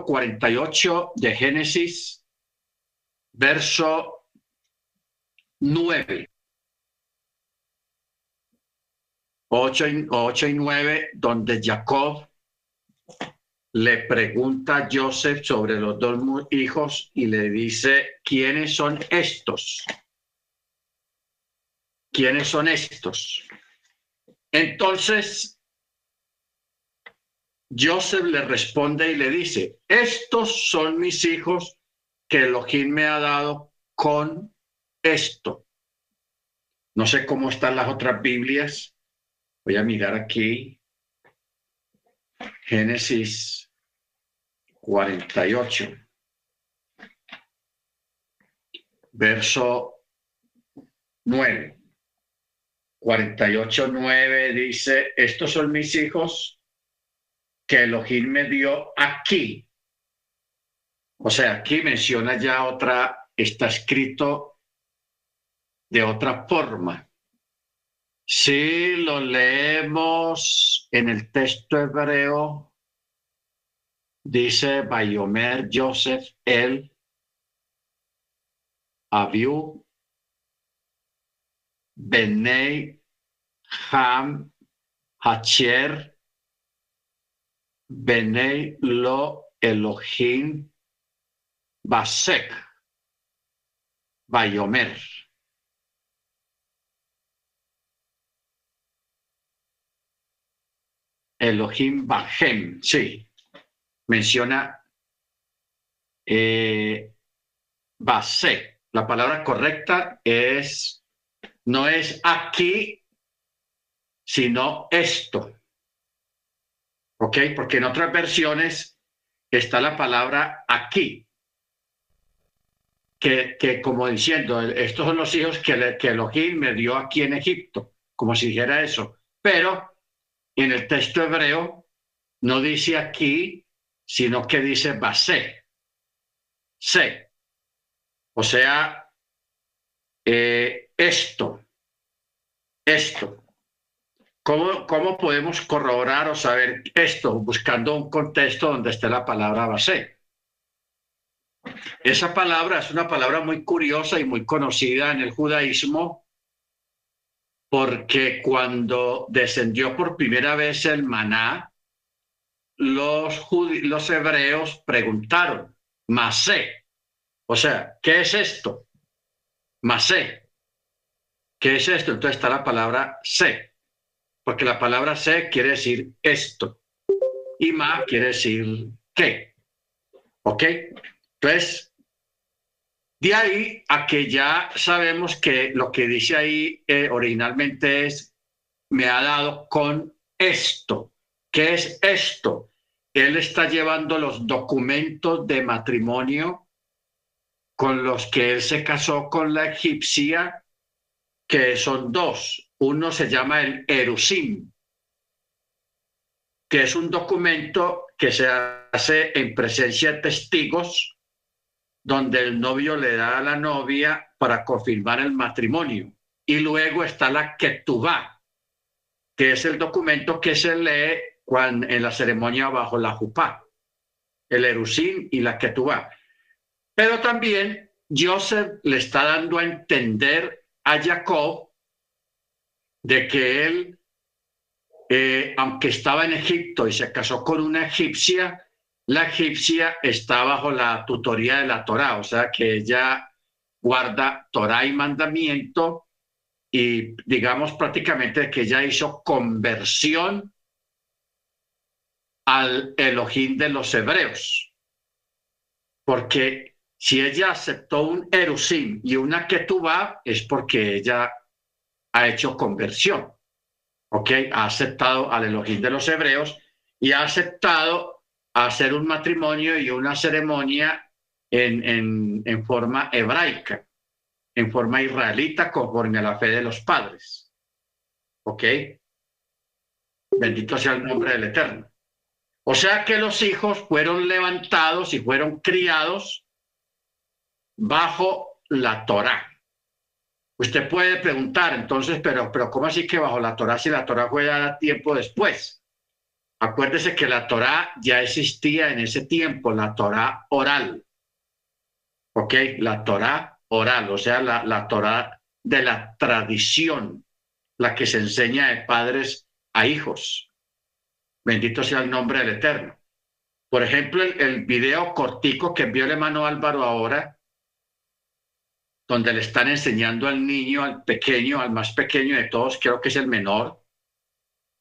48 de Génesis, verso 9. 8 y, 8 y 9, donde Jacob le pregunta a Joseph sobre los dos hijos y le dice, ¿quiénes son estos? ¿Quiénes son estos? Entonces, Joseph le responde y le dice, estos son mis hijos que Elohim me ha dado con esto. No sé cómo están las otras Biblias. Voy a mirar aquí. Génesis 48. Verso 9. 48, 9 dice, estos son mis hijos que Elohim me dio aquí. O sea, aquí menciona ya otra, está escrito de otra forma. Si lo leemos en el texto hebreo, dice Bayomer Joseph el Abiu Benei Ham Hacher Benei Lo Elohim Basek Bayomer. Elohim Bahem, sí, menciona eh, Basek. La palabra correcta es no es aquí, sino esto. ¿Ok? Porque en otras versiones está la palabra aquí. Que, que como diciendo, estos son los hijos que, que Elohim me dio aquí en Egipto, como si dijera eso. Pero en el texto hebreo no dice aquí, sino que dice base. Se. O sea, eh, esto, esto. ¿Cómo, ¿Cómo podemos corroborar o saber esto buscando un contexto donde esté la palabra base? Esa palabra es una palabra muy curiosa y muy conocida en el judaísmo porque cuando descendió por primera vez el maná, los, los hebreos preguntaron, Masé, o sea, ¿qué es esto? Masé. ¿Qué es esto? Entonces está la palabra se, porque la palabra se quiere decir esto y ma quiere decir qué. ¿Ok? Entonces, de ahí a que ya sabemos que lo que dice ahí eh, originalmente es, me ha dado con esto. ¿Qué es esto? Él está llevando los documentos de matrimonio con los que él se casó con la egipcia, que son dos. Uno se llama el Erusim, que es un documento que se hace en presencia de testigos, donde el novio le da a la novia para confirmar el matrimonio. Y luego está la Ketubá, que es el documento que se lee cuando, en la ceremonia bajo la Jupá, el Erusim y la Ketubá. Pero también Joseph le está dando a entender a Jacob de que él, eh, aunque estaba en Egipto y se casó con una egipcia, la egipcia está bajo la tutoría de la Torá, o sea que ella guarda Torá y mandamiento y digamos prácticamente que ella hizo conversión al Elohim de los hebreos, porque si ella aceptó un erusim y una ketubá, es porque ella ha hecho conversión, ¿ok? Ha aceptado al Elohim de los hebreos y ha aceptado hacer un matrimonio y una ceremonia en, en forma hebraica, en forma israelita, conforme a la fe de los padres, ¿ok? Bendito sea el nombre del Eterno. O sea que los hijos fueron levantados y fueron criados bajo la Torá. Usted puede preguntar entonces, pero, pero ¿cómo así que bajo la Torá si la Torá fue dada tiempo después? Acuérdese que la Torá ya existía en ese tiempo, la Torá oral. ¿Ok? La Torá oral, o sea, la, la Torá de la tradición, la que se enseña de padres a hijos. Bendito sea el nombre del Eterno. Por ejemplo, el, el video cortico que envió el hermano Álvaro ahora, donde le están enseñando al niño, al pequeño, al más pequeño de todos, creo que es el menor,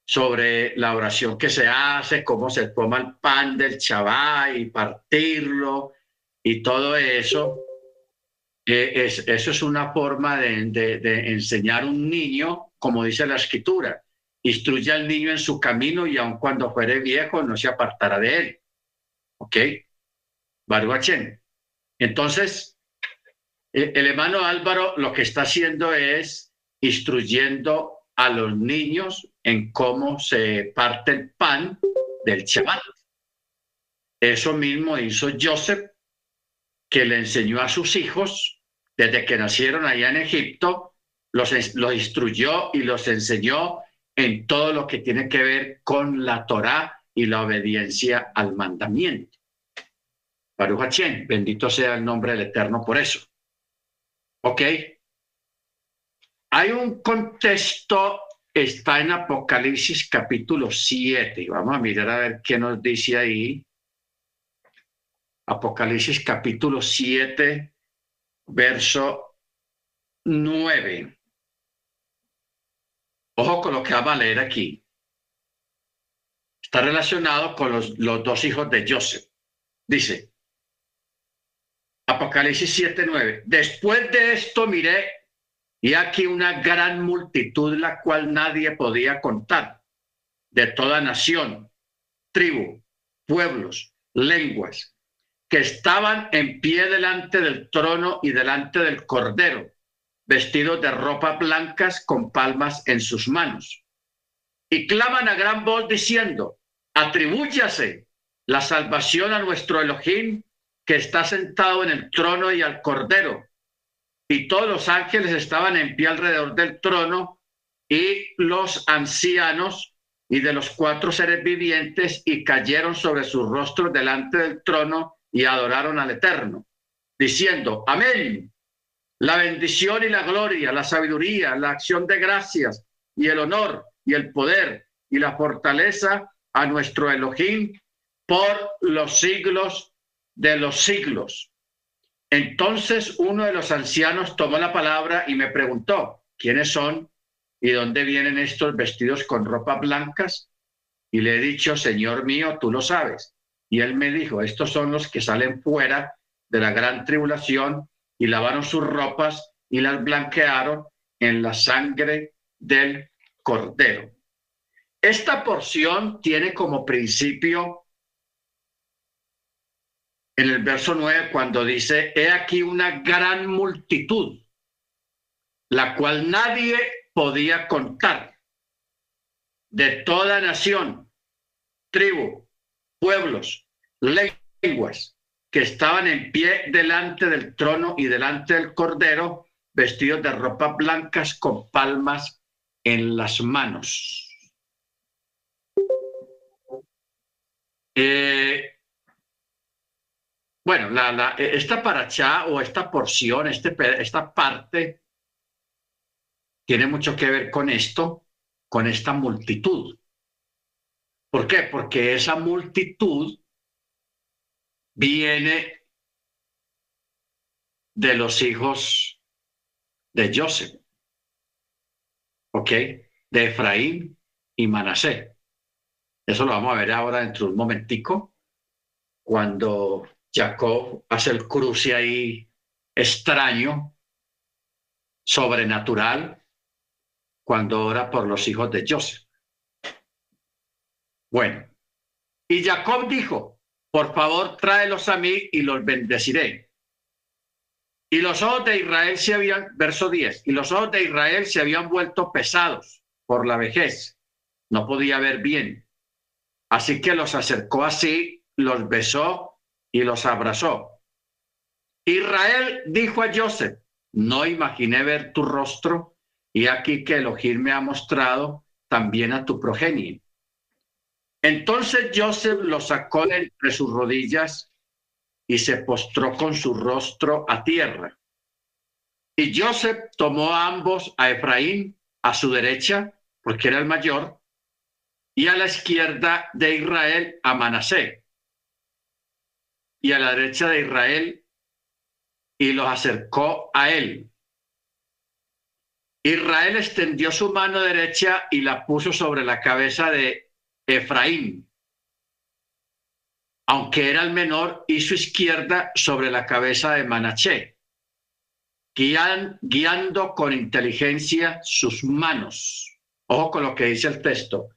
sobre la oración que se hace, cómo se toma el pan del chabá y partirlo y todo eso. Es, eso es una forma de, enseñar a un niño, como dice la escritura, instruye al niño en su camino y aun cuando fuere viejo no se apartará de él. ¿Ok? Baruachén. Entonces, el hermano Álvaro lo que está haciendo es instruyendo a los niños en cómo se parte el pan del Shabbat. Eso mismo hizo Joseph, que le enseñó a sus hijos desde que nacieron allá en Egipto, los, los instruyó y los enseñó en todo lo que tiene que ver con la Torá y la obediencia al mandamiento. Baruch Hachén, bendito sea el nombre del Eterno por eso. ¿Ok? Hay un contexto, está en Apocalipsis capítulo 7, y vamos a mirar a ver qué nos dice ahí. Apocalipsis capítulo 7, verso 9. Ojo con lo que va a leer aquí. Está relacionado con los, los dos hijos de Joseph. Dice, Apocalipsis 7, 9. Después de esto miré y aquí una gran multitud la cual nadie podía contar, de toda nación, tribu, pueblos, lenguas, que estaban en pie delante del trono y delante del cordero, vestidos de ropa blancas con palmas en sus manos. Y claman a gran voz diciendo, atribúyase la salvación a nuestro Elohim que está sentado en el trono y al cordero. Y todos los ángeles estaban en pie alrededor del trono y los ancianos y de los cuatro seres vivientes y cayeron sobre sus rostros delante del trono y adoraron al Eterno, diciendo, amén, la bendición y la gloria, la sabiduría, la acción de gracias y el honor y el poder y la fortaleza a nuestro Elohim por los siglos de los siglos. Entonces uno de los ancianos tomó la palabra y me preguntó, ¿quiénes son y dónde vienen estos vestidos con ropas blancas? Y le he dicho, Señor mío, tú lo sabes. Y él me dijo, estos son los que salen fuera de la gran tribulación y lavaron sus ropas y las blanquearon en la sangre del cordero. Esta porción tiene como principio en el verso 9 cuando dice, he aquí una gran multitud, la cual nadie podía contar, de toda nación, tribu, pueblos, lenguas, que estaban en pie delante del trono y delante del cordero, vestidos de ropas blancas con palmas en las manos. Eh, bueno, la, la, esta paracha o esta porción, este, esta parte, tiene mucho que ver con esto, con esta multitud. ¿Por qué? Porque esa multitud viene de los hijos de Joseph, ¿ok? De Efraín y Manasé. Eso lo vamos a ver ahora dentro de un momentico, cuando Jacob hace el cruce ahí extraño, sobrenatural, cuando ora por los hijos de Joseph. Bueno, y Jacob dijo, por favor, tráelos a mí y los bendeciré. Y los ojos de Israel se habían, verso 10, y los ojos de Israel se habían vuelto pesados por la vejez. No podía ver bien. Así que los acercó así, los besó y los abrazó. Israel dijo a Joseph, no imaginé ver tu rostro y aquí que Elohim me ha mostrado también a tu progenie. Entonces Joseph lo sacó de entre sus rodillas y se postró con su rostro a tierra. Y Joseph tomó a ambos, a Efraín a su derecha, porque era el mayor, y a la izquierda de Israel a Manasé, y a la derecha de Israel, y los acercó a él. Israel extendió su mano derecha y la puso sobre la cabeza de Efraín, aunque era el menor, y su izquierda sobre la cabeza de Manaché, guiando con inteligencia sus manos. Ojo con lo que dice el texto,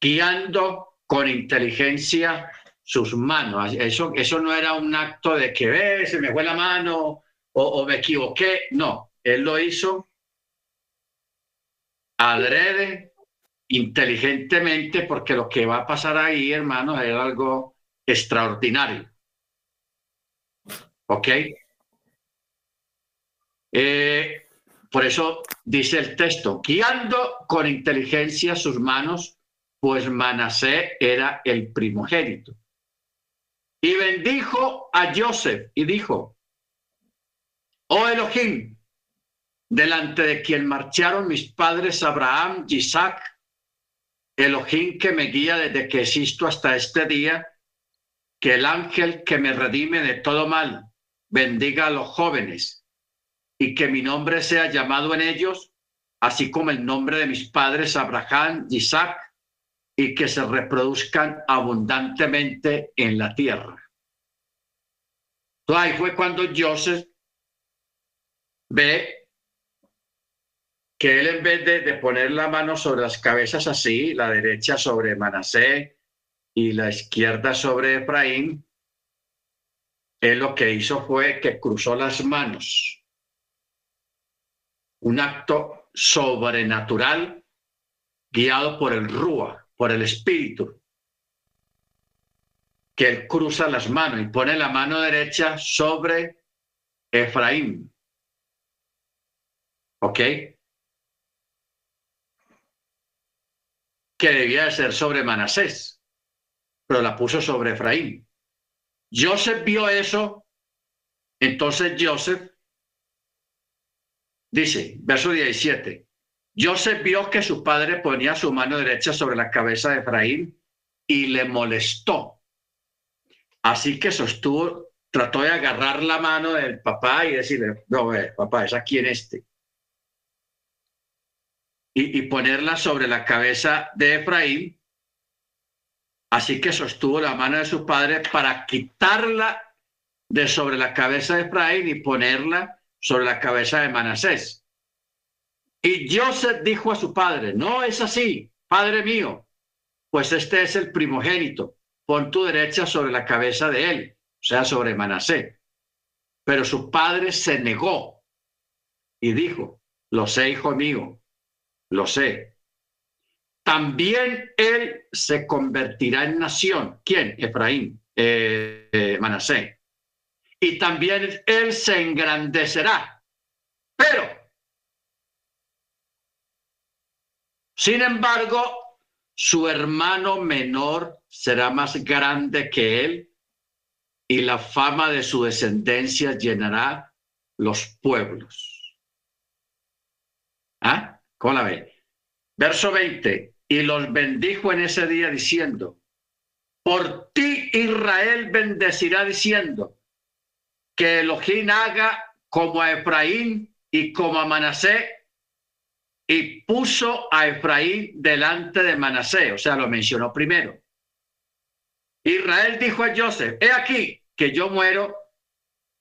guiando con inteligencia sus manos. Eso, eso no era un acto de que ve, se me fue la mano o, o me equivoqué. No, él lo hizo adrede, inteligentemente, porque lo que va a pasar ahí, hermanos, es algo extraordinario. ¿Ok? Eh, por eso dice el texto, guiando con inteligencia sus manos, pues Manasé era el primogénito. Y bendijo a Joseph y dijo, oh Elohim, delante de quien marcharon mis padres Abraham y Isaac, Elohim que me guía desde que existo hasta este día, que el ángel que me redime de todo mal bendiga a los jóvenes y que mi nombre sea llamado en ellos, así como el nombre de mis padres Abraham y Isaac, y que se reproduzcan abundantemente en la tierra. Ahí fue cuando Joseph ve que él en vez de, poner la mano sobre las cabezas así, la derecha sobre Manasé y la izquierda sobre Efraín, él lo que hizo fue que cruzó las manos. Un acto sobrenatural guiado por el Rúa, por el Espíritu, que él cruza las manos y pone la mano derecha sobre Efraín. ¿Ok? que debía de ser sobre Manasés, pero la puso sobre Efraín. Joseph vio eso, entonces Joseph dice, verso 17, Joseph vio que su padre ponía su mano derecha sobre la cabeza de Efraín y le molestó. Así que sostuvo, trató de agarrar la mano del papá y decirle, no, eh, papá, es aquí en este y, ponerla sobre la cabeza de Efraín. Así que sostuvo la mano de su padre para quitarla de sobre la cabeza de Efraín y ponerla sobre la cabeza de Manasés. Y Joseph dijo a su padre, no es así, padre mío, pues este es el primogénito, pon tu derecha sobre la cabeza de él, o sea, sobre Manasés. Pero su padre se negó y dijo, lo sé, hijo mío, lo sé. También él se convertirá en nación. ¿Quién? Efraín, eh, eh, Manasé. Y también él se engrandecerá. Pero, sin embargo, su hermano menor será más grande que él y la fama de su descendencia llenará los pueblos. ¿Ah? ¿Cómo la ve? Verso 20. Y los bendijo en ese día diciendo, por ti Israel bendecirá diciendo, que Elohim haga como a Efraín y como a Manasé, y puso a Efraín delante de Manasé, o sea, lo mencionó primero. Israel dijo a Joseph, he aquí que yo muero,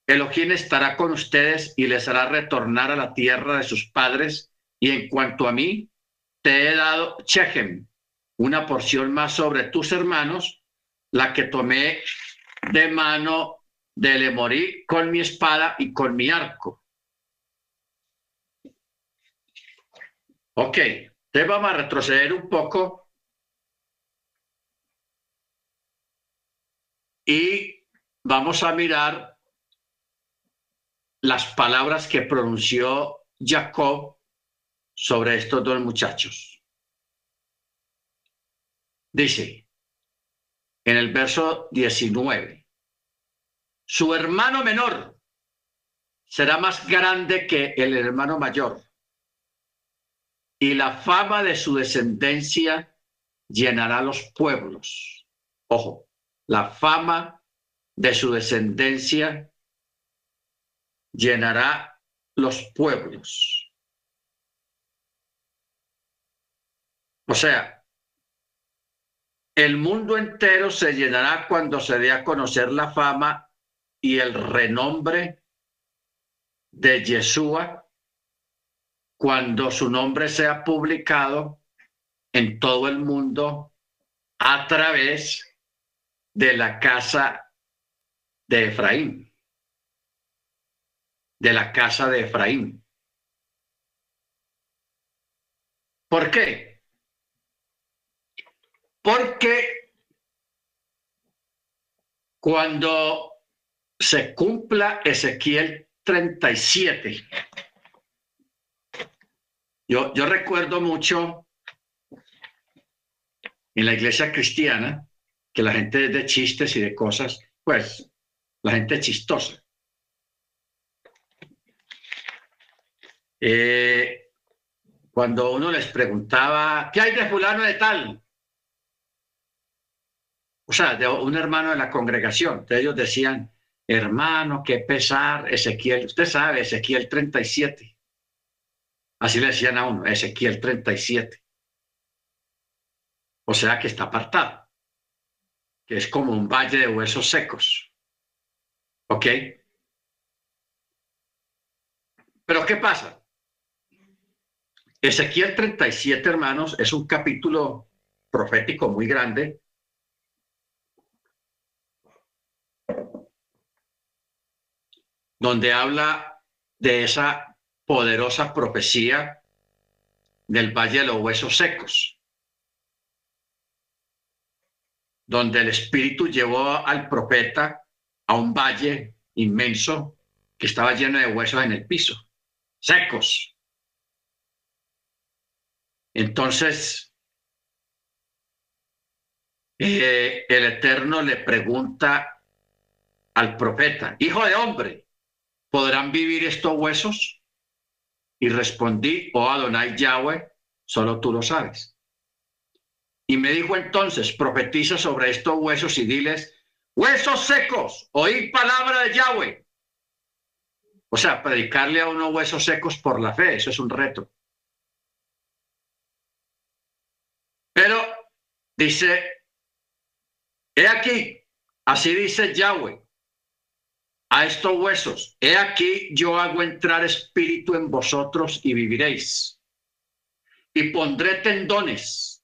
Elohim estará con ustedes y les hará retornar a la tierra de sus padres y en cuanto a mí, te he dado Chechem, una porción más sobre tus hermanos, la que tomé de mano de Lemorí con mi espada y con mi arco. Ok, te vamos a retroceder un poco y vamos a mirar las palabras que pronunció Jacob sobre estos dos muchachos. Dice, en el verso 19. Su hermano menor será más grande que el hermano mayor, y la fama de su descendencia llenará los pueblos. Ojo, la fama de su descendencia llenará los pueblos. O sea, el mundo entero se llenará cuando se dé a conocer la fama y el renombre de Yeshua, cuando su nombre sea publicado en todo el mundo a través de la casa de Efraín, de la casa de Efraín. ¿Por qué? Porque cuando se cumpla Ezequiel 37, yo, recuerdo mucho en la iglesia cristiana que la gente de chistes y de cosas, pues la gente chistosa. Eh, cuando uno les preguntaba, ¿qué hay de fulano de tal? o sea, de un hermano de la congregación. ellos decían, hermano, qué pesar, Ezequiel, usted sabe, Ezequiel 37. Así le decían a uno, Ezequiel 37. O sea que está apartado, que es como un valle de huesos secos. ¿Ok? Pero ¿qué pasa? Ezequiel 37, hermanos, es un capítulo profético muy grande donde habla de esa poderosa profecía del Valle de los Huesos Secos, donde el Espíritu llevó al profeta a un valle inmenso que estaba lleno de huesos en el piso, secos. Entonces, eh, el Eterno le pregunta al profeta, hijo de hombre, ¿podrán vivir estos huesos? Y respondí, oh Adonai Yahweh, solo tú lo sabes. Y me dijo entonces, profetiza sobre estos huesos y diles, huesos secos, oí palabra de Yahweh. O sea, predicarle a unos huesos secos por la fe, eso es un reto. Pero dice, he aquí, así dice Yahweh, a estos huesos, he aquí yo hago entrar espíritu en vosotros y viviréis. Y pondré tendones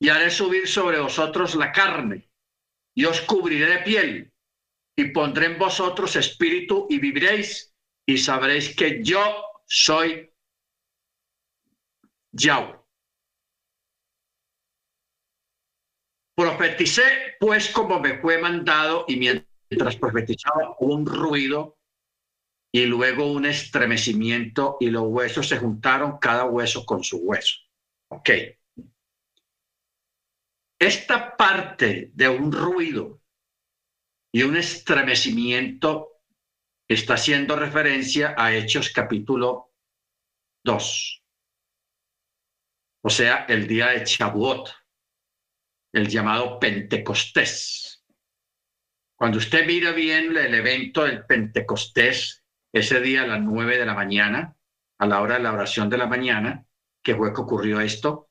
y haré subir sobre vosotros la carne y os cubriré de piel y pondré en vosotros espíritu y viviréis y sabréis que yo soy Yahweh. Profeticé pues como me fue mandado y mientras mientras profetizaba un ruido y luego un estremecimiento y los huesos se juntaron, cada hueso con su hueso. Ok. Esta parte de un ruido y un estremecimiento está haciendo referencia a Hechos capítulo 2. O sea, el día de Chabuot, el llamado Pentecostés. Cuando usted mira bien el evento del Pentecostés, ese día a las nueve de la mañana, a la hora de la oración de la mañana, que fue que ocurrió esto,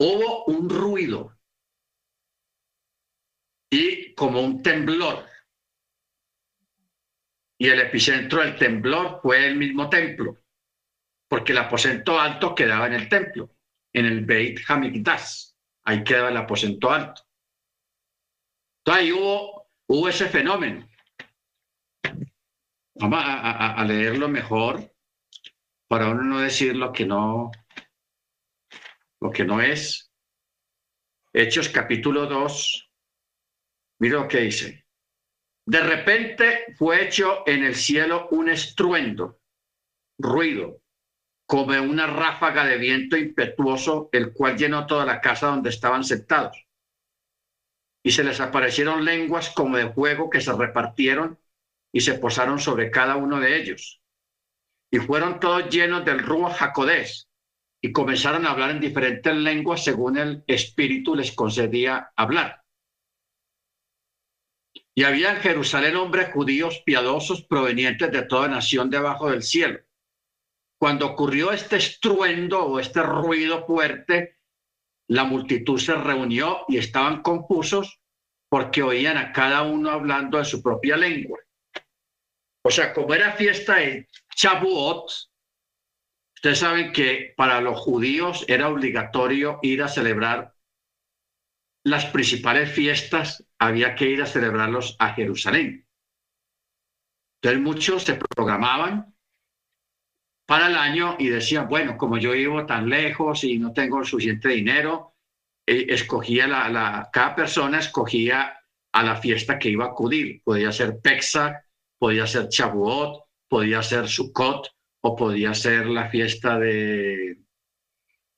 hubo un ruido y como un temblor. Y el epicentro del temblor fue el mismo templo, porque el aposento alto quedaba en el templo, en el Beit Hamikdash. Ahí quedaba el aposento alto. Entonces ahí hubo, hubo ese fenómeno. Vamos a, leerlo mejor para uno no decir lo que no, lo que no es. Hechos capítulo 2. Mira lo que dice. De repente fue hecho en el cielo un estruendo, ruido, como una ráfaga de viento impetuoso, el cual llenó toda la casa donde estaban sentados y se les aparecieron lenguas como de fuego que se repartieron y se posaron sobre cada uno de ellos. Y fueron todos llenos del Ruach Jacodés y comenzaron a hablar en diferentes lenguas según el Espíritu les concedía hablar. Y había en Jerusalén hombres judíos piadosos provenientes de toda nación debajo del cielo. Cuando ocurrió este estruendo o este ruido fuerte, la multitud se reunió y estaban confusos porque oían a cada uno hablando en su propia lengua. O sea, como era fiesta de Shavuot, ustedes saben que para los judíos era obligatorio ir a celebrar las principales fiestas, había que ir a celebrarlos a Jerusalén. Entonces muchos se programaban para el año y decían, bueno, como yo vivo tan lejos y no tengo suficiente dinero, eh, escogía la, la, cada persona escogía a la fiesta que iba a acudir. Podía ser Pesach, podía ser Chabuot, podía ser Sukkot o podía ser la fiesta de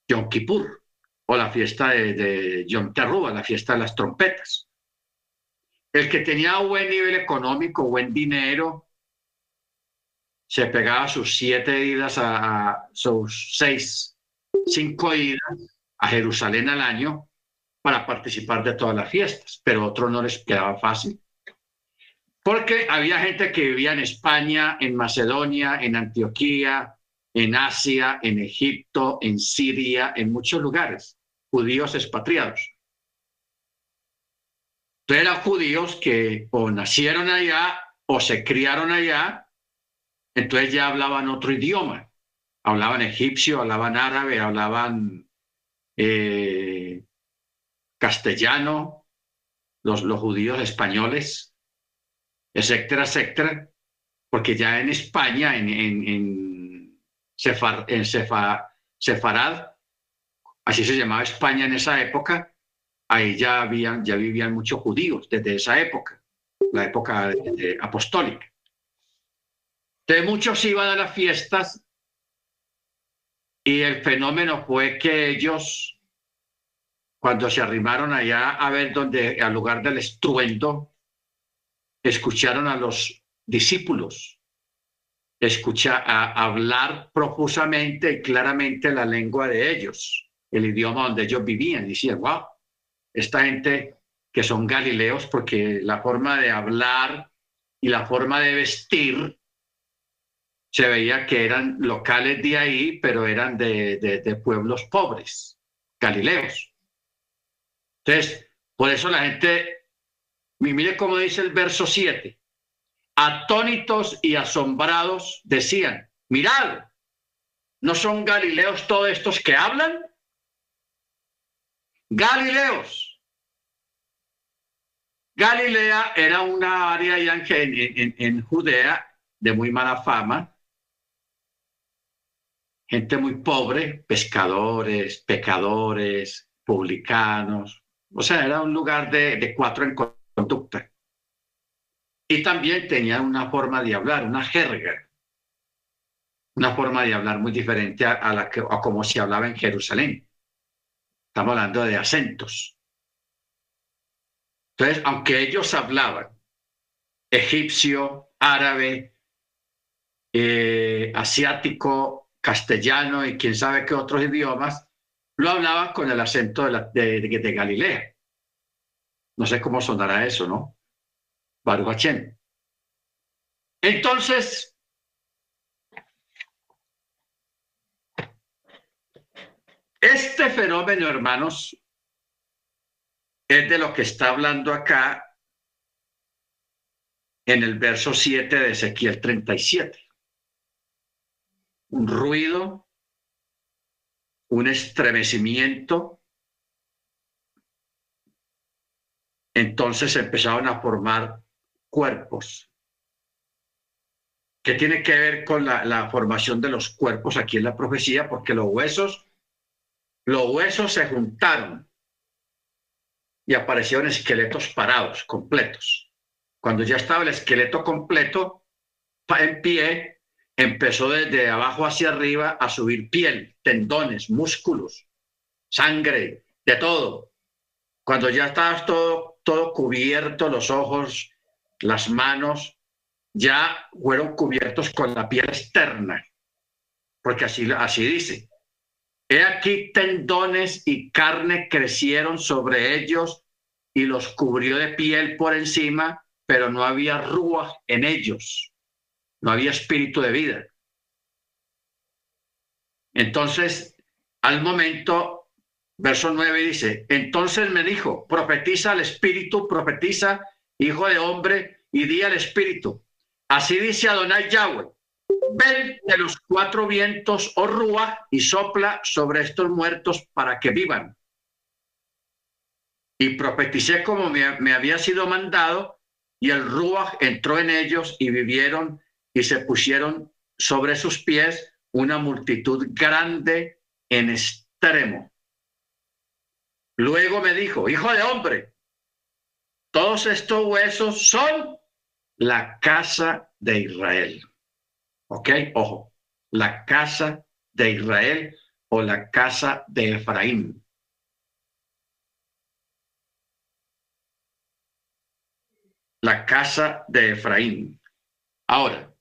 Yom Kippur o la fiesta de, de Yom Teruah, la fiesta de las trompetas. El que tenía buen nivel económico, buen dinero, se pegaba sus siete idas a, sus seis, cinco idas a Jerusalén al año para participar de todas las fiestas, pero a otros no les quedaba fácil. Porque había gente que vivía en España, en Macedonia, en Antioquía, en Asia, en Egipto, en Siria, en muchos lugares, judíos expatriados. Entonces eran judíos que o nacieron allá o se criaron allá entonces ya hablaban otro idioma, hablaban egipcio, hablaban árabe, hablaban eh, castellano, los, judíos españoles, etcétera, etcétera, porque ya en España, en Sefarad, así se llamaba España en esa época, ahí ya, habían, ya vivían muchos judíos desde esa época, la época apostólica. Entonces muchos iban a las fiestas y el fenómeno fue que ellos, cuando se arrimaron allá a ver dónde, al lugar del estruendo, escucharon a los discípulos escucha, a hablar profusamente y claramente la lengua de ellos, el idioma donde ellos vivían. Decían, wow, esta gente que son galileos, porque la forma de hablar y la forma de vestir se veía que eran locales de ahí, pero eran de, pueblos pobres, galileos. Entonces, por eso la gente, mire cómo dice el verso 7, atónitos y asombrados decían, mirad, ¿no son galileos todos estos que hablan? Galileos. Galilea era una área en, en Judea de muy mala fama, gente muy pobre, pescadores, pecadores, publicanos. O sea, era un lugar de, cuatro en conducta. Y también tenía una forma de hablar, una jerga, una forma de hablar muy diferente a, la que, a como se hablaba en Jerusalén. Estamos hablando de acentos. Entonces, aunque ellos hablaban egipcio, árabe, eh, asiático, castellano y quién sabe qué otros idiomas, lo hablaba con el acento de, de, Galilea. No sé cómo sonará eso, ¿no? Baruch Entonces, este fenómeno, hermanos, es de lo que está hablando acá en el verso 7 de Ezequiel 37 un ruido, un estremecimiento. Entonces empezaron a formar cuerpos. ¿Qué tiene que ver con la, la formación de los cuerpos aquí en la profecía? Porque los huesos, los huesos se juntaron y aparecieron esqueletos parados, completos. Cuando ya estaba el esqueleto completo en pie, empezó desde abajo hacia arriba a subir piel, tendones, músculos, sangre, de todo. cuando ya estabas todo, todo cubierto, los ojos, las manos, ya fueron cubiertos con la piel externa, porque así, así dice. He aquí tendones y carne crecieron sobre ellos y los cubrió de piel por encima, pero no había rúa en ellos, no había espíritu de vida. Entonces, al momento, verso 9 dice, entonces me dijo, profetiza al espíritu, profetiza, hijo de hombre, y di al espíritu. Así dice Adonai Yahweh, ven de los cuatro vientos, oh Rúa, y sopla sobre estos muertos para que vivan. Y profeticé como me, me había sido mandado, y el Rúa entró en ellos y vivieron y se pusieron sobre sus pies una multitud grande en extremo. Luego me dijo, hijo de hombre, todos estos huesos son la casa de Israel. ¿Ok? Ojo, la casa de Israel o la casa de Efraín. La casa de Efraín. Ahora,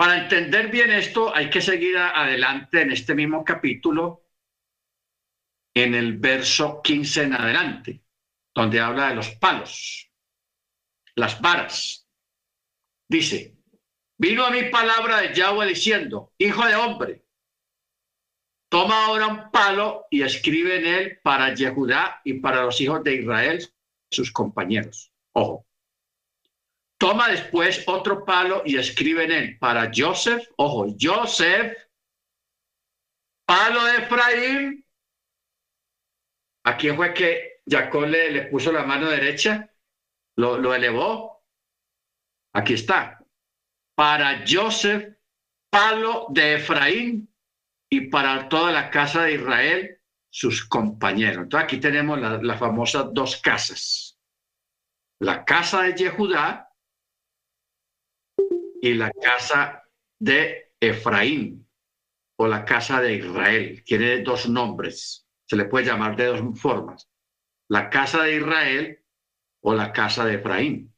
para entender bien esto, hay que seguir adelante en este mismo capítulo, en el verso 15 en adelante, donde habla de los palos, las varas. Dice, vino a mi palabra de Yahweh diciendo, hijo de hombre, toma ahora un palo y escribe en él para Yehudá y para los hijos de Israel, sus compañeros. Ojo, Toma después otro palo y escribe en él para Joseph, ojo, Joseph, palo de Efraín. ¿A fue que Jacob le, puso la mano derecha? Lo, elevó. Aquí está. Para Joseph, palo de Efraín y para toda la casa de Israel, sus compañeros. Entonces aquí tenemos las la famosas dos casas. La casa de Yehudá y la casa de Efraín o la casa de Israel. Tiene dos nombres, se le puede llamar de dos formas. La casa de Israel o la casa de Efraín.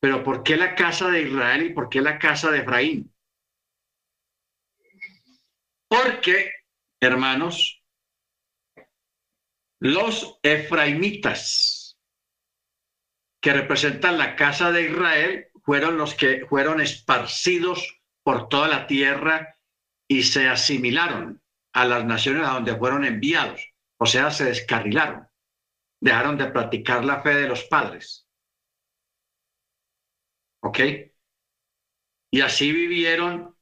Pero ¿por qué la casa de Israel y por qué la casa de Efraín? Porque, hermanos, los efraimitas que representan la casa de Israel fueron los que fueron esparcidos por toda la tierra y se asimilaron a las naciones a donde fueron enviados, o sea, se descarrilaron, dejaron de practicar la fe de los padres. ¿Ok? Y así vivieron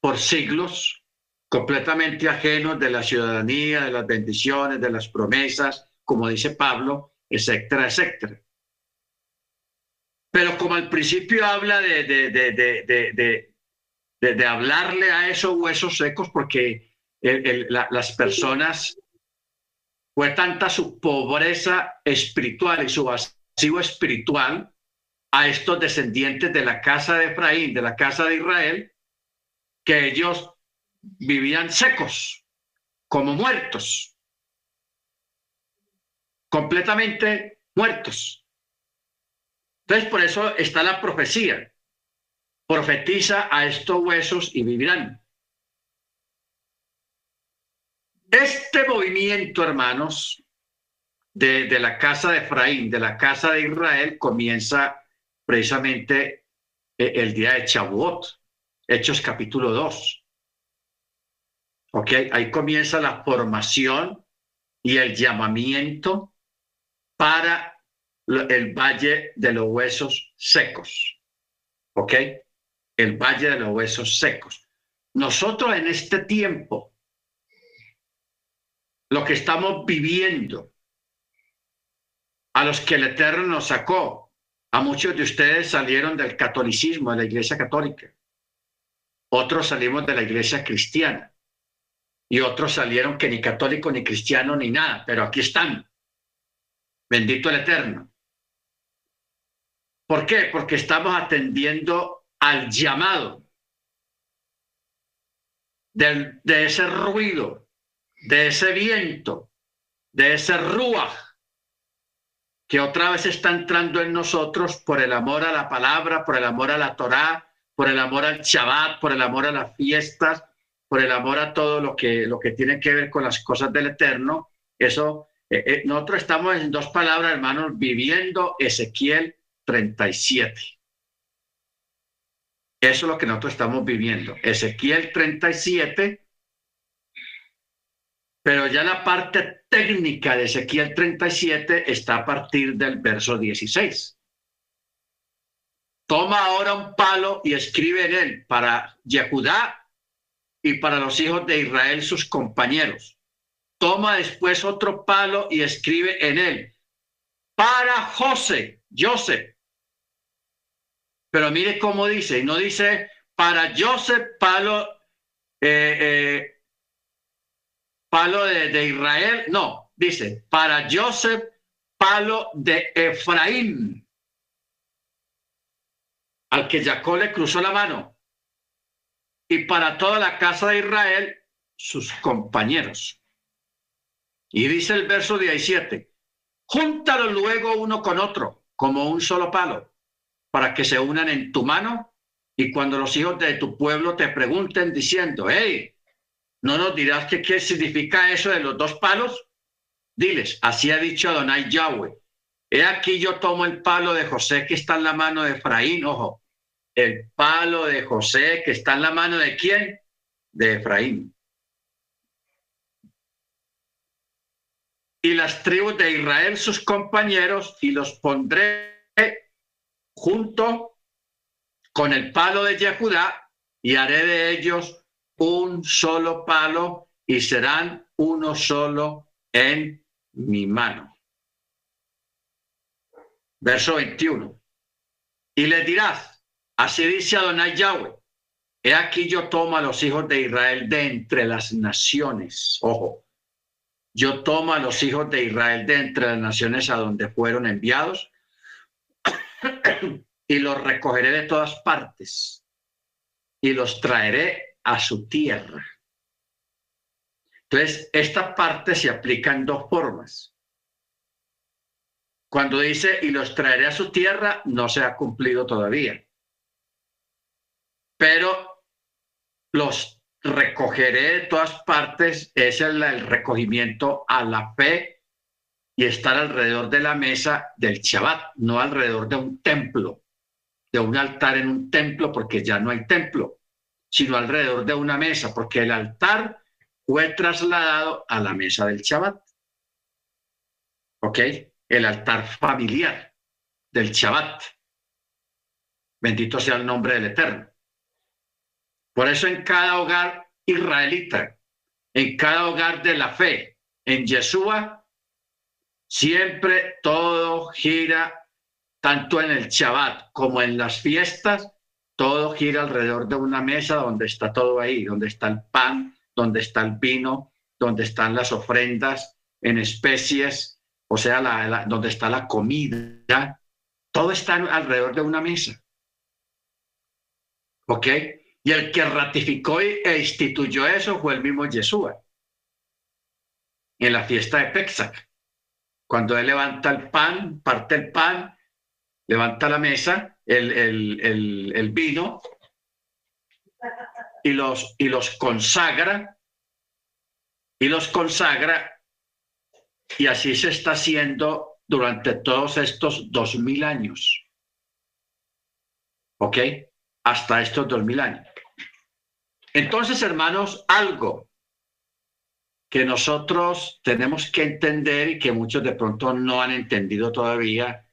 por siglos completamente ajenos de la ciudadanía, de las bendiciones, de las promesas, como dice Pablo, etcétera, etcétera. Pero como al principio habla de, de, de, de hablarle a esos huesos secos, porque las personas, fue tanta su pobreza espiritual y su vacío espiritual a estos descendientes de la casa de Efraín, de la casa de Israel, que ellos vivían secos, como muertos, completamente muertos. Entonces, por eso está la profecía. Profetiza a estos huesos y vivirán. Este movimiento, hermanos, de, la casa de Efraín, de la casa de Israel, comienza precisamente eh, el día de Chabuot, Hechos capítulo 2. ¿Ok? Ahí comienza la formación y el llamamiento para el valle de los huesos secos. ¿Ok? El valle de los huesos secos. Nosotros en este tiempo, lo que estamos viviendo, a los que el Eterno nos sacó, a muchos de ustedes salieron del catolicismo, de la Iglesia Católica. Otros salimos de la Iglesia Cristiana. Y otros salieron que ni católico, ni cristiano, ni nada, pero aquí están. Bendito el Eterno. ¿Por qué? Porque estamos atendiendo al llamado de ese ruido, de ese viento, de ese ruach que otra vez está entrando en nosotros por el amor a la palabra, por el amor a la Torá, por el amor al Shabbat, por el amor a las fiestas, por el amor a todo lo que, lo que tiene que ver con las cosas del Eterno. Eso, eh, eh, nosotros estamos en dos palabras, hermanos, viviendo Ezequiel 37. Eso es lo que nosotros estamos viviendo. Ezequiel 37 pero ya la parte técnica de Ezequiel 37 está a partir del verso 16. Toma ahora un palo y escribe en él para Yehudá y para los hijos de Israel sus compañeros. Toma después otro palo y escribe en él para José, Joseph. Pero mire cómo dice, no dice para Joseph palo eh, eh, palo de, Israel, no, dice, para Joseph, palo de Efraín, al que Jacob le cruzó la mano, y para toda la casa de Israel, sus compañeros. Y dice el verso 17, júntalo luego uno con otro, como un solo palo, para que se unan en tu mano, y cuando los hijos de tu pueblo te pregunten diciendo, hey, ¿No nos dirás qué, qué significa eso de los dos palos? Diles, así ha dicho Adonai Yahweh. He aquí yo tomo el palo de José que está en la mano de Efraín, ojo, el palo de José que está en la mano de quién? De Efraín. Y las tribus de Israel, sus compañeros, y los pondré junto con el palo de Yehudá y haré de ellos un solo palo y serán uno solo en mi mano. Verso 21. Y le dirás, así dice Adonai Yahweh, he aquí yo tomo a los hijos de Israel de entre las naciones. Ojo, yo tomo a los hijos de Israel de entre las naciones a donde fueron enviados y los recogeré de todas partes y los traeré a su tierra. Entonces, esta parte se aplica en dos formas. Cuando dice, y los traeré a su tierra, no se ha cumplido todavía. Pero los recogeré de todas partes, es el, el recogimiento a la fe y estar alrededor de la mesa del Shabbat, no alrededor de un templo, de un altar en un templo, porque ya no hay templo sino alrededor de una mesa, porque el altar fue trasladado a la mesa del Shabbat. ¿Ok? El altar familiar del Shabbat. Bendito sea el nombre del Eterno. Por eso en cada hogar israelita, en cada hogar de la fe, en Yeshua, siempre todo gira, tanto en el Shabbat como en las fiestas, todo gira alrededor de una mesa donde está todo ahí, donde está el pan, donde está el vino, donde están las ofrendas en especies, o sea, la, donde está la comida. Todo está alrededor de una mesa. ¿Ok? Y el que ratificó e instituyó eso fue el mismo Yeshua. En la fiesta de Pexac. Cuando él levanta el pan, parte el pan, levanta la mesa el, vino y los, y los consagra, y los consagra, y así se está haciendo durante todos estos dos mil años. ¿Ok? Hasta estos dos mil años. Entonces, hermanos, algo que nosotros tenemos que entender y que muchos de pronto no han entendido todavía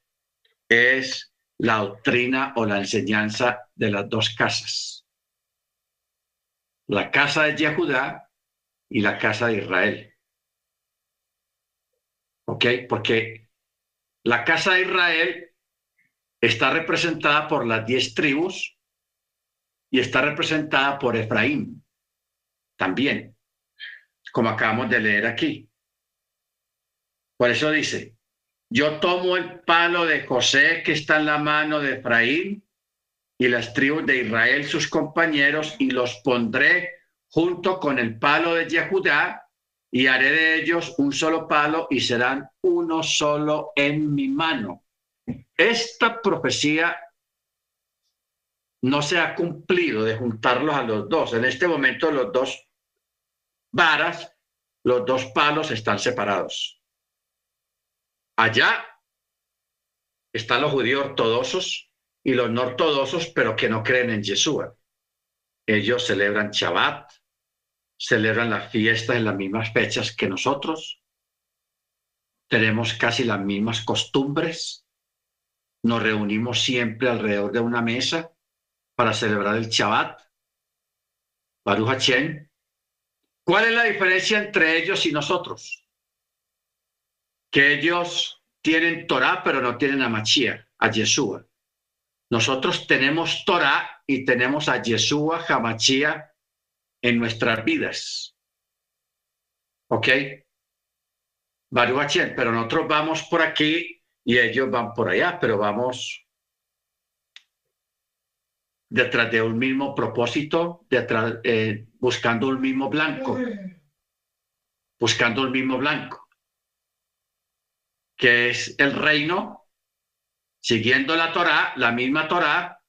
es la doctrina o la enseñanza de las dos casas. La casa de Yehudá y la casa de Israel. ¿Ok? Porque la casa de Israel está representada por las diez tribus y está representada por Efraín también, como acabamos de leer aquí. Por eso dice, yo tomo el palo de José que está en la mano de Efraín y las tribus de Israel, sus compañeros, y los pondré junto con el palo de Yehudá y haré de ellos un solo palo y serán uno solo en mi mano. Esta profecía no se ha cumplido de juntarlos a los dos. En este momento los dos varas, los dos palos están separados. Allá están los judíos ortodoxos y los no pero que no creen en Yeshua. Ellos celebran Shabbat, celebran las fiestas en las mismas fechas que nosotros, tenemos casi las mismas costumbres, nos reunimos siempre alrededor de una mesa para celebrar el Shabbat, Baruch HaShem. ¿Cuál es la diferencia entre ellos y nosotros? Que ellos tienen Torah, pero no tienen a Mashiach, a Yeshua. Nosotros tenemos Torah y tenemos a Yeshua Hamachia en nuestras vidas. ¿Ok? Pero nosotros vamos por aquí y ellos van por allá, pero vamos detrás de un mismo propósito, detrás, eh, buscando un mismo blanco, buscando el mismo blanco, que es el reino, siguiendo la Torá, la misma Torá,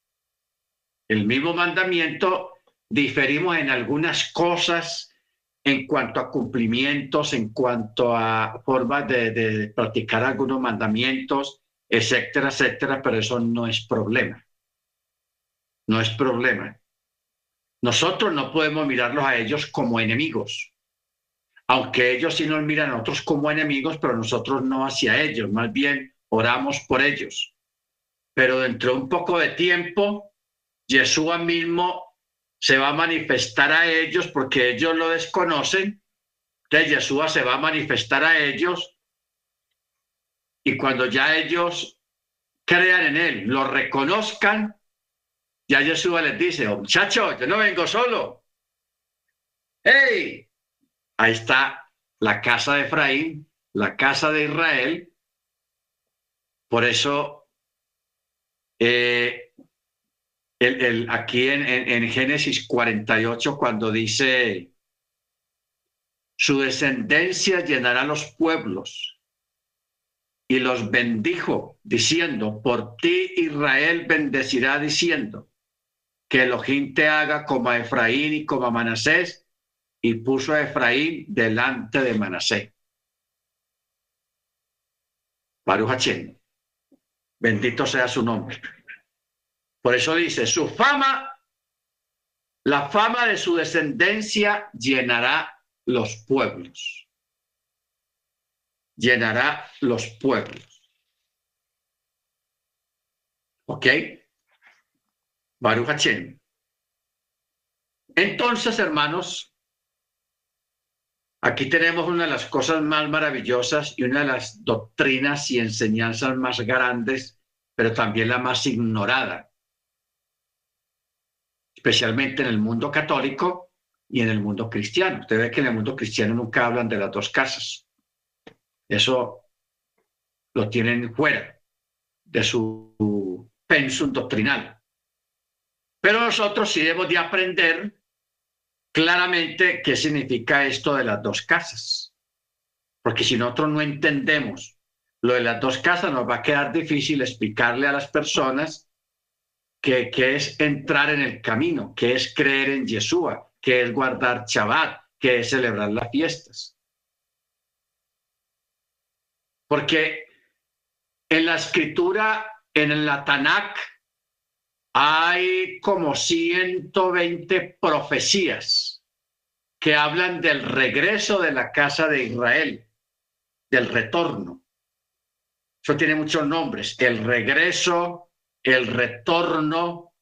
el mismo mandamiento, diferimos en algunas cosas en cuanto a cumplimientos, en cuanto a formas de, de practicar algunos mandamientos, etcétera, etcétera, pero eso no es problema. No es problema. Nosotros no podemos mirarlos a ellos como enemigos, aunque ellos sí nos miran a nosotros como enemigos, pero nosotros no hacia ellos, más bien oramos por ellos. Pero dentro de un poco de tiempo, Yeshua mismo se va a manifestar a ellos porque ellos lo desconocen. Entonces Yeshua se va a manifestar a ellos y cuando ya ellos crean en él, lo reconozcan, ya Yeshua les dice, oh, muchachos, yo no vengo solo. ¡Hey! Ahí está la casa de Efraín, la casa de Israel. Por eso eh, el, aquí en, en, Génesis 48, cuando dice, su descendencia llenará los pueblos y los bendijo, diciendo, por ti Israel bendecirá, diciendo, que Elohim te haga como a Efraín y como a Manasés, y puso a Efraín delante de Manasés. Baruch Bendito sea su nombre. Por eso dice, su fama, la fama de su descendencia llenará los pueblos. Llenará los pueblos. ¿Ok? Baruch. Entonces, hermanos, aquí tenemos una de las cosas más maravillosas y una de las doctrinas y enseñanzas más grandes, pero también la más ignorada especialmente en el mundo católico y en el mundo cristiano. Usted ve que en el mundo cristiano nunca hablan de las dos casas. Eso lo tienen fuera de su pensum doctrinal. Pero nosotros sí debemos de aprender claramente qué significa esto de las dos casas. Porque si nosotros no entendemos lo de las dos casas, nos va a quedar difícil explicarle a las personas que, es entrar en el camino, que es creer en Yeshua, que es guardar Shabbat, que es celebrar las fiestas. Porque en la escritura, en la Tanakh, hay como 120 profecías que hablan del regreso de la casa de Israel, del retorno. Eso tiene muchos nombres. El regreso, el retorno,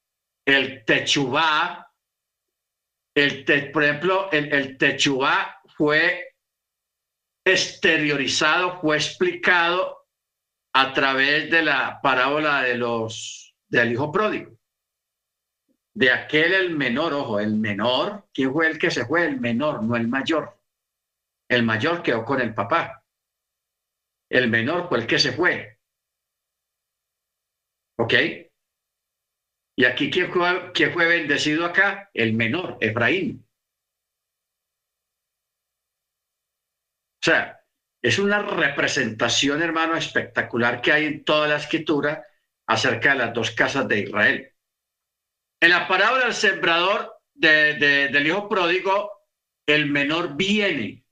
el techubá. El por ejemplo, el, el techubá fue exteriorizado, fue explicado a través de la parábola de los del hijo pródigo. De aquel el menor, ojo, el menor, ¿quién fue el que se fue? El menor, no el mayor. El mayor quedó con el papá. El menor fue el que se fue. ¿Ok? Y aquí, ¿quién fue, fue bendecido acá? El menor, Efraín. O sea, es una representación, hermano, espectacular que hay en toda la escritura acerca de las dos casas de Israel. En la parábola del sembrador del hijo pródigo, el menor viene,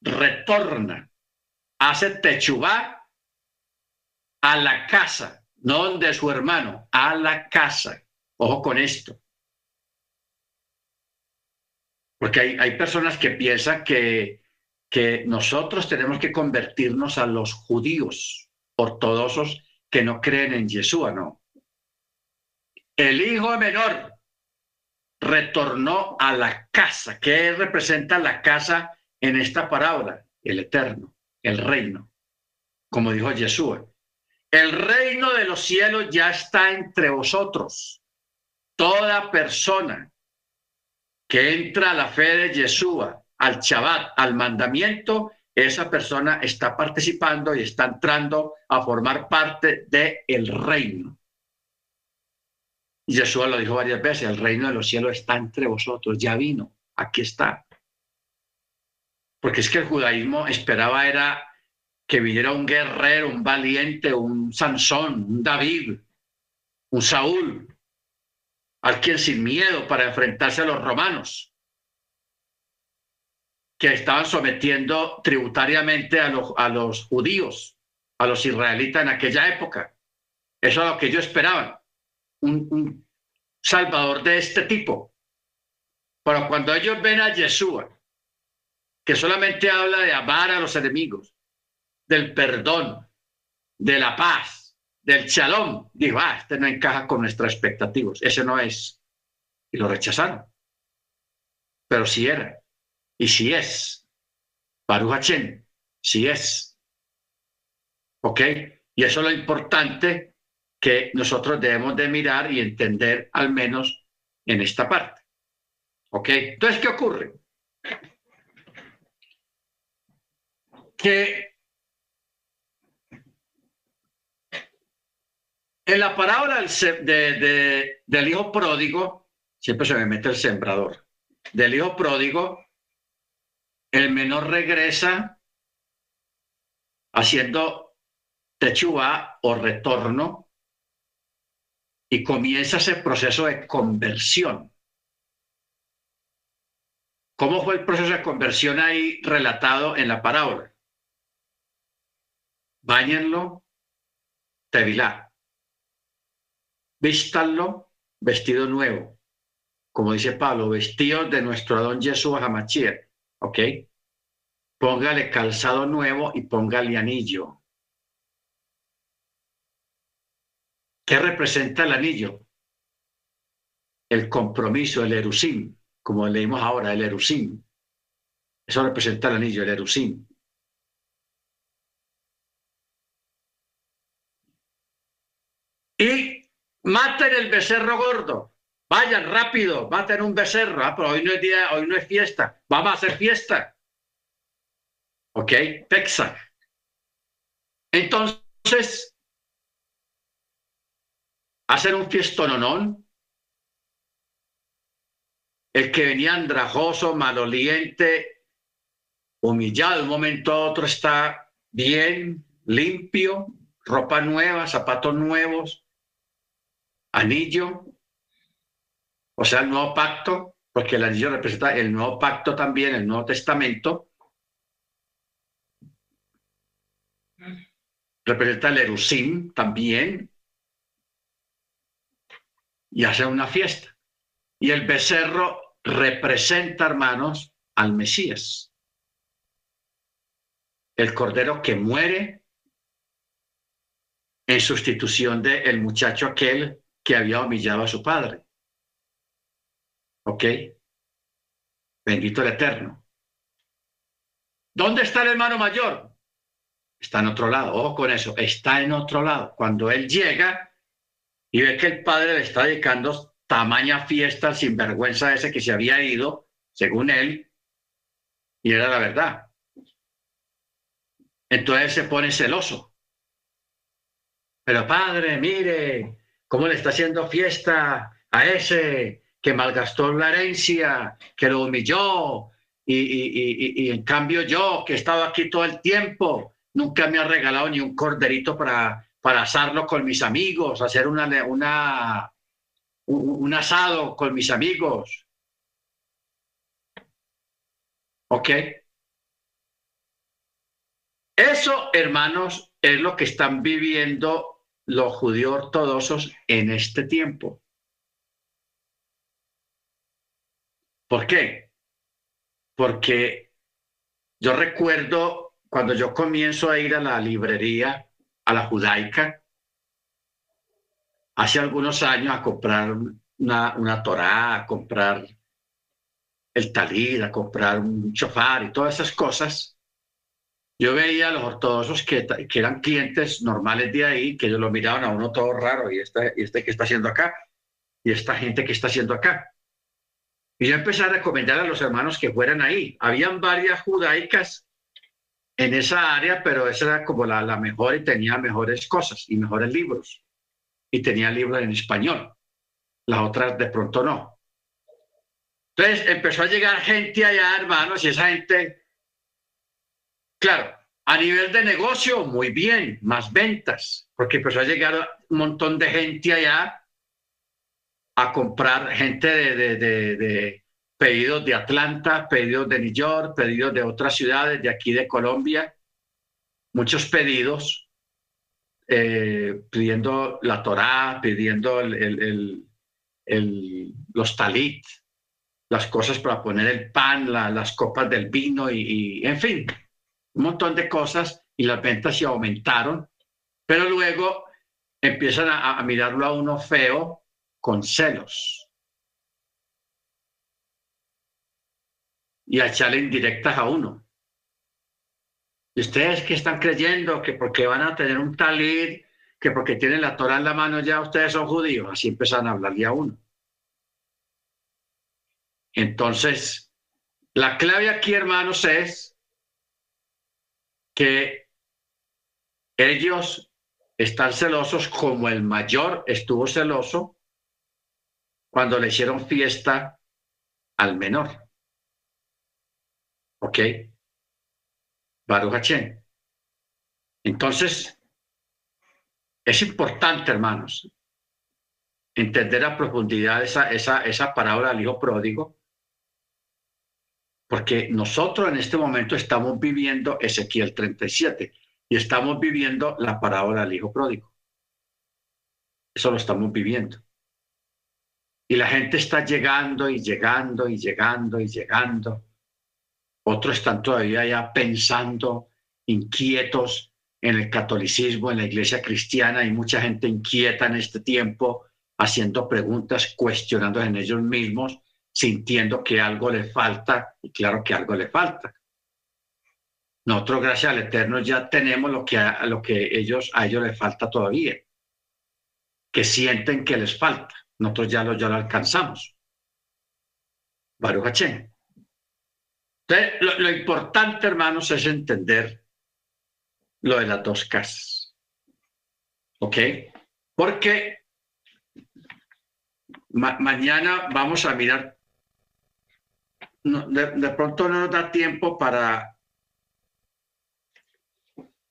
retorna, hace techubá a la casa, no de su hermano, a la casa. Ojo con esto. Porque hay, hay personas que piensan que, que nosotros tenemos que convertirnos a los judíos ortodoxos que no creen en Yeshua, no. El hijo menor retornó a la casa. ¿Qué representa la casa en esta parábola? El eterno, el reino, como dijo Yeshua. El reino de los cielos ya está entre vosotros. Toda persona que entra a la fe de Yeshua, al Shabbat, al mandamiento, esa persona está participando y está entrando a formar parte del el reino. Y Jesús lo dijo varias veces, el reino de los cielos está entre vosotros, ya vino, aquí está. Porque es que el judaísmo esperaba era que viniera un guerrero, un valiente, un Sansón, un David, un Saúl, alguien sin miedo para enfrentarse a los romanos que estaban sometiendo tributariamente a los, a los judíos, a los israelitas en aquella época. Eso es lo que ellos esperaban, un, salvador de este tipo. Pero cuando ellos ven a Yeshua, que solamente habla de amar a los enemigos, del perdón, de la paz, del shalom, dijo, ah, este no encaja con nuestras expectativas, ese no es. Y lo rechazaron. Pero sí era. Y si es, Baruch si es. ¿Ok? Y eso es lo importante que nosotros debemos de mirar y entender al menos en esta parte. ¿Ok? Entonces, ¿qué ocurre? Que en la parábola del, hijo pródigo, siempre se me mete el sembrador, del hijo pródigo, el menor regresa haciendo techua o retorno y comienza ese proceso de conversión. ¿Cómo fue el proceso de conversión ahí relatado en la parábola? Báñenlo, tevilá. Vístanlo, vestido nuevo. Como dice Pablo, vestido de nuestro Adón Jesús Hamachier ¿ok? Póngale calzado nuevo y póngale anillo. ¿Qué representa el anillo? El compromiso, el erusim, como leímos ahora, el erusim. Eso representa el anillo, el erusim. Y maten el becerro gordo. Vayan rápido, maten un becerro. Ah, pero hoy no es día, hoy no es fiesta. Vamos a hacer fiesta. ¿Ok? Pesach. Entonces, hacer un fiestononón. El que venía andrajoso, maloliente, humillado, de un momento a otro está bien, limpio, ropa nueva, zapatos nuevos, anillo, o sea, el nuevo pacto, porque el anillo representa el nuevo pacto también, el Nuevo Testamento, representa el Erusim también, y hace una fiesta. Y el becerro representa, hermanos, al Mesías. El cordero que muere en sustitución del el muchacho aquel que había humillado a su padre. ¿Ok? Bendito el Eterno. ¿Dónde está el hermano mayor? Está en otro lado. Ojo con eso. Está en otro lado. Cuando él llega y ve que el padre le está dedicando tamaña fiesta sin vergüenza ese que se había ido, según él, y era la verdad. Entonces se pone celoso. Pero padre, mire cómo le está haciendo fiesta a ese que malgastó la herencia, que lo humilló y, y, en cambio yo, que he estado aquí todo el tiempo, nunca me ha regalado ni un corderito para, para asarlo con mis amigos, hacer una, una, un asado con mis amigos. ¿Ok? Eso, hermanos, es lo que están viviendo los judíos ortodoxos en este tiempo. ¿Por qué? Porque yo recuerdo cuando yo comienzo a ir a la librería, a la judaica, hace algunos años a comprar una, una Torá, a comprar el talid, a comprar un chofar y todas esas cosas, yo veía a los ortodoxos que, que, eran clientes normales de ahí, que ellos lo miraban a uno todo raro, y este, y este que está haciendo acá, y esta gente que está haciendo acá. Y yo empecé a recomendar a los hermanos que fueran ahí. Habían varias judaicas en esa área, pero esa era como la, la mejor y tenía mejores cosas y mejores libros. Y tenía libros en español. Las otras de pronto no. Entonces empezó a llegar gente allá, hermanos, y esa gente Claro, a nivel de negocio, muy bien, más ventas, porque empezó a llegar un montón de gente allá a comprar, gente de, pedidos de Atlanta, pedidos de New York, pedidos de otras ciudades, de aquí de Colombia, muchos pedidos, eh, pidiendo la Torá, pidiendo los talit, las cosas para poner el pan, las copas del vino y en fin, un montón de cosas y las ventas se aumentaron, pero luego empiezan a, mirarlo a uno feo con celos y a echarle indirectas a uno. Y ustedes que están creyendo que porque van a tener un talir, que porque tienen la Torah en la mano ya ustedes son judíos, así empiezan a hablarle a uno. Entonces, la clave aquí, hermanos, es que ellos están celosos como el mayor estuvo celoso cuando le hicieron fiesta al menor. ¿Ok? Baruch Entonces, es importante, hermanos, entender a profundidad esa, esa, esa parábola del hijo pródigo porque nosotros en este momento estamos viviendo Ezequiel 37 y estamos viviendo la parábola del hijo pródigo. Eso lo estamos viviendo. Y la gente está llegando y llegando y llegando y llegando. Otros están todavía ya pensando, inquietos en el catolicismo, en la iglesia cristiana. Hay mucha gente inquieta en este tiempo, haciendo preguntas, cuestionando en ellos mismos sintiendo que algo le falta, y claro que algo le falta. Nosotros, gracias al Eterno, ya tenemos lo que a, lo que ellos, a ellos les falta todavía, que sienten que les falta. Nosotros ya lo, ya lo alcanzamos. Baruch Lo, importante, hermanos, es entender lo de las dos casas. ¿Ok? Porque mañana vamos a mirar de, pronto no nos da tiempo para,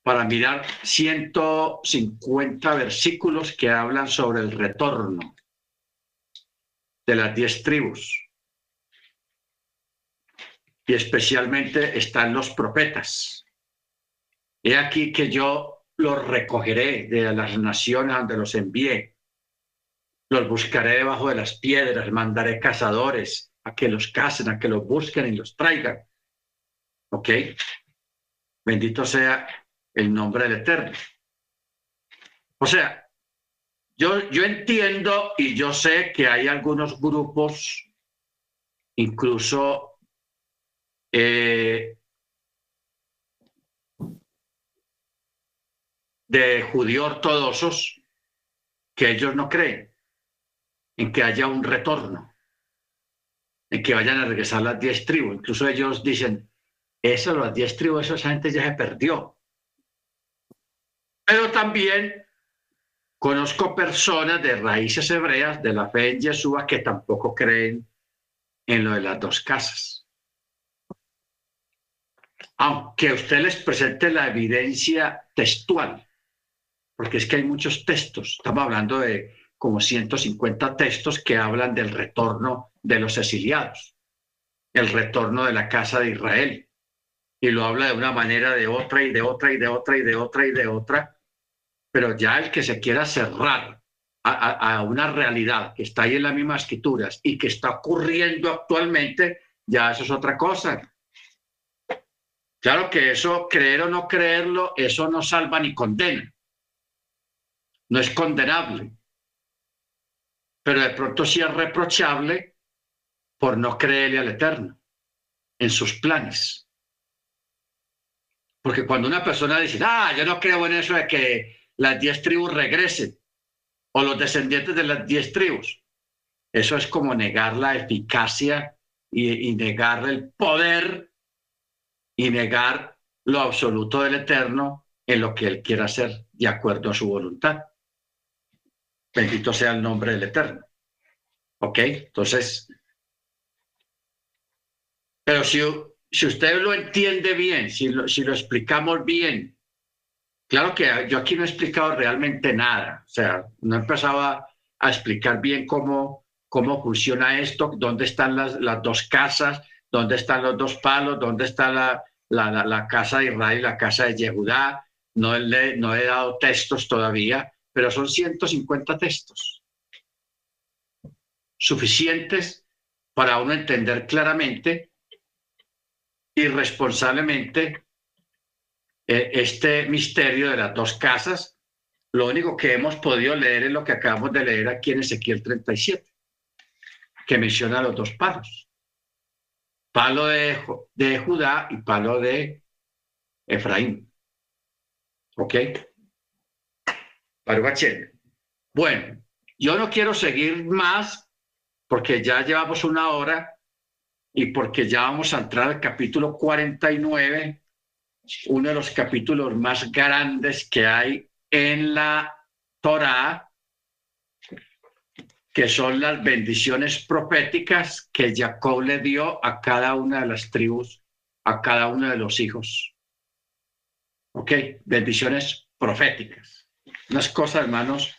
para mirar 150 versículos que hablan sobre el retorno de las diez tribus. Y especialmente están los profetas. He aquí que yo los recogeré de las naciones donde los envié. Los buscaré debajo de las piedras, mandaré cazadores a que los casen, a que los busquen y los traigan. ¿Ok? Bendito sea el nombre del Eterno. O sea, yo, yo entiendo y yo sé que hay algunos grupos, incluso eh, de judíos ortodoxos, que ellos no creen en que haya un retorno en que vayan a regresar las diez tribus. Incluso ellos dicen, eso, las diez tribus, esa gente ya se perdió. Pero también conozco personas de raíces hebreas de la fe en Yeshua que tampoco creen en lo de las dos casas. Aunque usted les presente la evidencia textual, porque es que hay muchos textos, estamos hablando de como 150 textos que hablan del retorno de los exiliados, el retorno de la casa de Israel, y lo habla de una manera, de otra y de otra y de otra y de otra y de otra, pero ya el que se quiera cerrar a, una realidad que está ahí en las mismas escrituras y que está ocurriendo actualmente, ya eso es otra cosa. Claro que eso, creer o no creerlo, eso no salva ni condena. No es condenable. Pero de pronto sí es reprochable por no creerle al Eterno en sus planes. Porque cuando una persona dice, ah, yo no creo en eso de que las diez tribus regresen o los descendientes de las diez tribus, eso es como negar la eficacia y, y negar el poder y negar lo absoluto del Eterno en lo que Él quiera hacer de acuerdo a su voluntad. Bendito sea el nombre del Eterno. ¿Ok? Entonces, pero si, si usted lo entiende bien, si lo, si lo explicamos bien, claro que yo aquí no he explicado realmente nada, o sea, no empezaba a explicar bien cómo, cómo funciona esto, dónde están las, las dos casas, dónde están los dos palos, dónde está la, la, casa de Israel y la casa de Yehudá. No, he dado textos todavía, pero son 150 textos suficientes para uno entender claramente y responsablemente eh, este misterio de las dos casas. Lo único que hemos podido leer es lo que acabamos de leer aquí en Ezequiel 37, que menciona los dos palos palo de, de Judá y palo de Efraín. ¿Ok? Bueno, yo no quiero seguir más porque ya llevamos una hora y porque ya vamos a entrar al capítulo 49, uno de los capítulos más grandes que hay en la Torá, que son las bendiciones proféticas que Jacob le dio a cada una de las tribus, a cada uno de los hijos. ¿Ok? Bendiciones proféticas. Unas cosas, hermanos,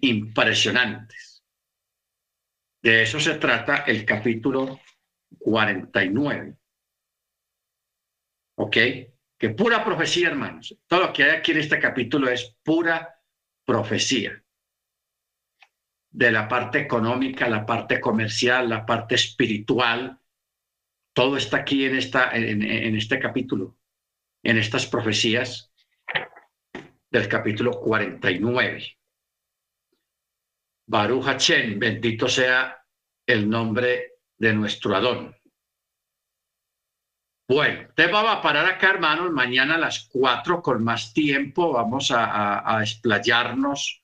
impresionantes. De eso se trata el capítulo 49. ¿Ok? Que pura profecía, hermanos. Todo lo que hay aquí en este capítulo es pura profecía de la parte económica, la parte comercial, la parte espiritual. Todo está aquí en, esta, en, este capítulo, en estas profecías del capítulo 49. Baruch Hachem, bendito sea el nombre de nuestro Adón. Bueno, te vamos a parar acá, hermanos. Mañana a las cuatro, con más tiempo, vamos a, a, a explayarnos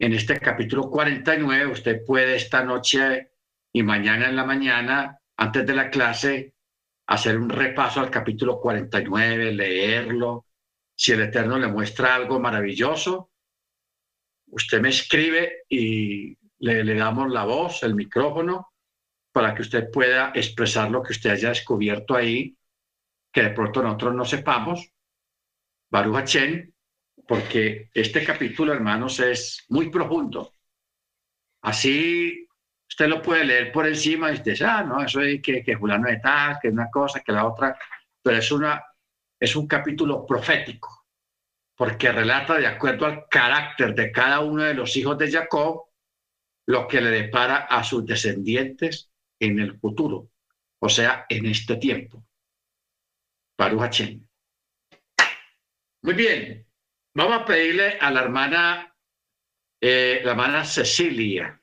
en este capítulo 49, usted puede esta noche y mañana en la mañana, antes de la clase, hacer un repaso al capítulo 49, leerlo. Si el Eterno le muestra algo maravilloso, usted me escribe y le, damos la voz, el micrófono, para que usted pueda expresar lo que usted haya descubierto ahí, que de pronto nosotros no sepamos. Baruch Chen porque este capítulo, hermanos, es muy profundo. Así usted lo puede leer por encima y usted dice, ah, no, eso es que, que fulano de tal, que una cosa, que la otra, pero es, una, es un capítulo profético, porque relata de acuerdo al carácter de cada uno de los hijos de Jacob lo que le depara a sus descendientes en el futuro, o sea, en este tiempo. Baruch Muy bien, Vamos a pedirle a la hermana, eh, la hermana Cecilia,